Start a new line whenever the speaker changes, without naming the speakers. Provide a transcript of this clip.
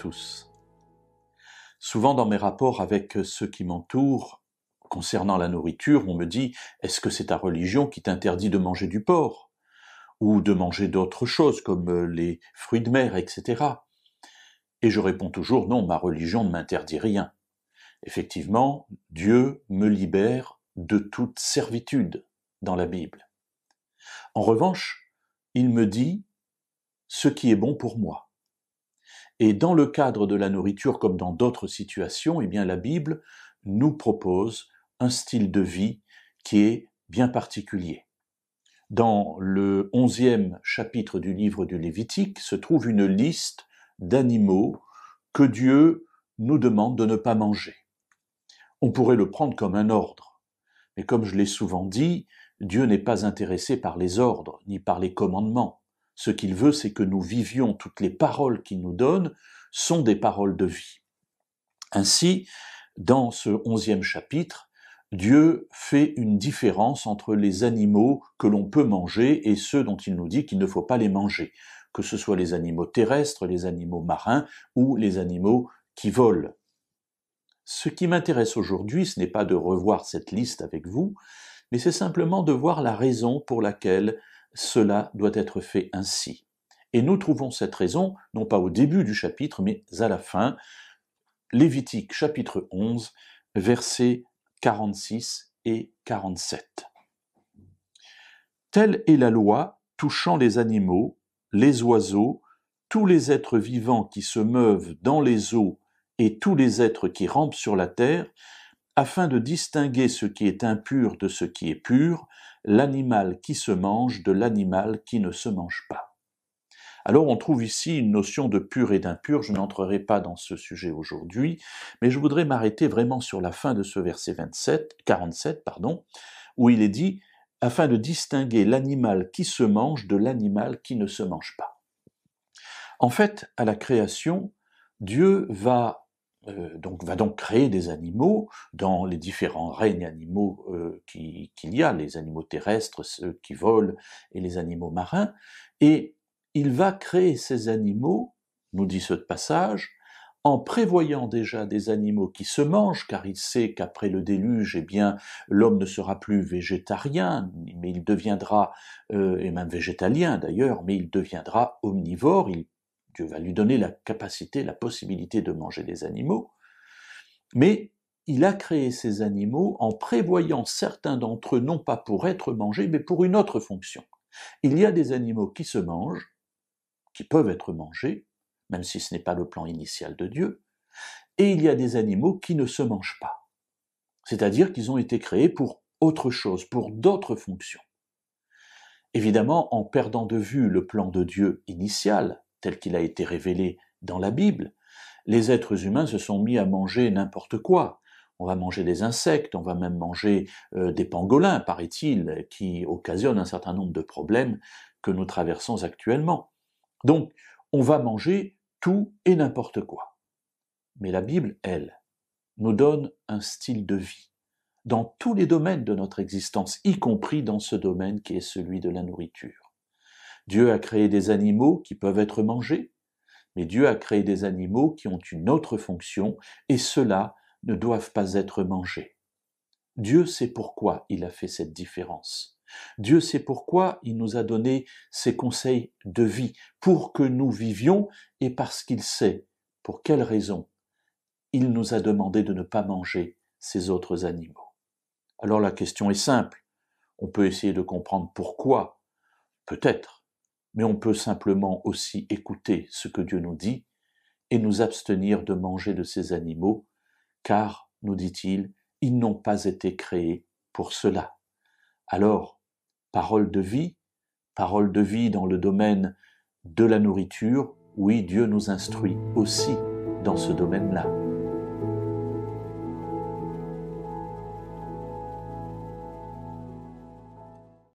Tous. Souvent dans mes rapports avec ceux qui m'entourent, concernant la nourriture, on me dit Est-ce que c'est ta religion qui t'interdit de manger du porc? Ou de manger d'autres choses comme les fruits de mer, etc. Et je réponds toujours Non, ma religion ne m'interdit rien. Effectivement, Dieu me libère de toute servitude dans la Bible. En revanche, il me dit ce qui est bon pour moi. Et dans le cadre de la nourriture comme dans d'autres situations, eh bien la Bible nous propose un style de vie qui est bien particulier. Dans le onzième chapitre du livre du Lévitique se trouve une liste d'animaux que Dieu nous demande de ne pas manger. On pourrait le prendre comme un ordre, mais comme je l'ai souvent dit, Dieu n'est pas intéressé par les ordres ni par les commandements. Ce qu'il veut, c'est que nous vivions toutes les paroles qu'il nous donne sont des paroles de vie. Ainsi, dans ce onzième chapitre, Dieu fait une différence entre les animaux que l'on peut manger et ceux dont il nous dit qu'il ne faut pas les manger, que ce soit les animaux terrestres, les animaux marins ou les animaux qui volent. Ce qui m'intéresse aujourd'hui, ce n'est pas de revoir cette liste avec vous, mais c'est simplement de voir la raison pour laquelle cela doit être fait ainsi. Et nous trouvons cette raison, non pas au début du chapitre, mais à la fin, Lévitique chapitre 11, versets 46 et 47. Telle est la loi touchant les animaux, les oiseaux, tous les êtres vivants qui se meuvent dans les eaux et tous les êtres qui rampent sur la terre, afin de distinguer ce qui est impur de ce qui est pur, l'animal qui se mange de l'animal qui ne se mange pas. Alors on trouve ici une notion de pur et d'impur, je n'entrerai pas dans ce sujet aujourd'hui, mais je voudrais m'arrêter vraiment sur la fin de ce verset 27, 47, pardon, où il est dit afin de distinguer l'animal qui se mange de l'animal qui ne se mange pas. En fait, à la création, Dieu va euh, donc, va donc créer des animaux dans les différents règnes animaux euh, qu'il y a, les animaux terrestres, ceux qui volent, et les animaux marins, et il va créer ces animaux, nous dit ce passage, en prévoyant déjà des animaux qui se mangent, car il sait qu'après le déluge, eh bien, l'homme ne sera plus végétarien, mais il deviendra, euh, et même végétalien d'ailleurs, mais il deviendra omnivore, Dieu va lui donner la capacité, la possibilité de manger des animaux, mais il a créé ces animaux en prévoyant certains d'entre eux non pas pour être mangés, mais pour une autre fonction. Il y a des animaux qui se mangent, qui peuvent être mangés, même si ce n'est pas le plan initial de Dieu, et il y a des animaux qui ne se mangent pas. C'est-à-dire qu'ils ont été créés pour autre chose, pour d'autres fonctions. Évidemment, en perdant de vue le plan de Dieu initial, tel qu'il a été révélé dans la Bible, les êtres humains se sont mis à manger n'importe quoi. On va manger des insectes, on va même manger euh, des pangolins, paraît-il, qui occasionnent un certain nombre de problèmes que nous traversons actuellement. Donc, on va manger tout et n'importe quoi. Mais la Bible, elle, nous donne un style de vie dans tous les domaines de notre existence, y compris dans ce domaine qui est celui de la nourriture. Dieu a créé des animaux qui peuvent être mangés, mais Dieu a créé des animaux qui ont une autre fonction, et ceux-là ne doivent pas être mangés. Dieu sait pourquoi il a fait cette différence. Dieu sait pourquoi il nous a donné ses conseils de vie, pour que nous vivions, et parce qu'il sait pour quelle raison il nous a demandé de ne pas manger ces autres animaux. Alors la question est simple. On peut essayer de comprendre pourquoi, peut-être, mais on peut simplement aussi écouter ce que Dieu nous dit et nous abstenir de manger de ces animaux, car, nous dit-il, ils n'ont pas été créés pour cela. Alors, parole de vie, parole de vie dans le domaine de la nourriture, oui, Dieu nous instruit aussi dans ce domaine-là.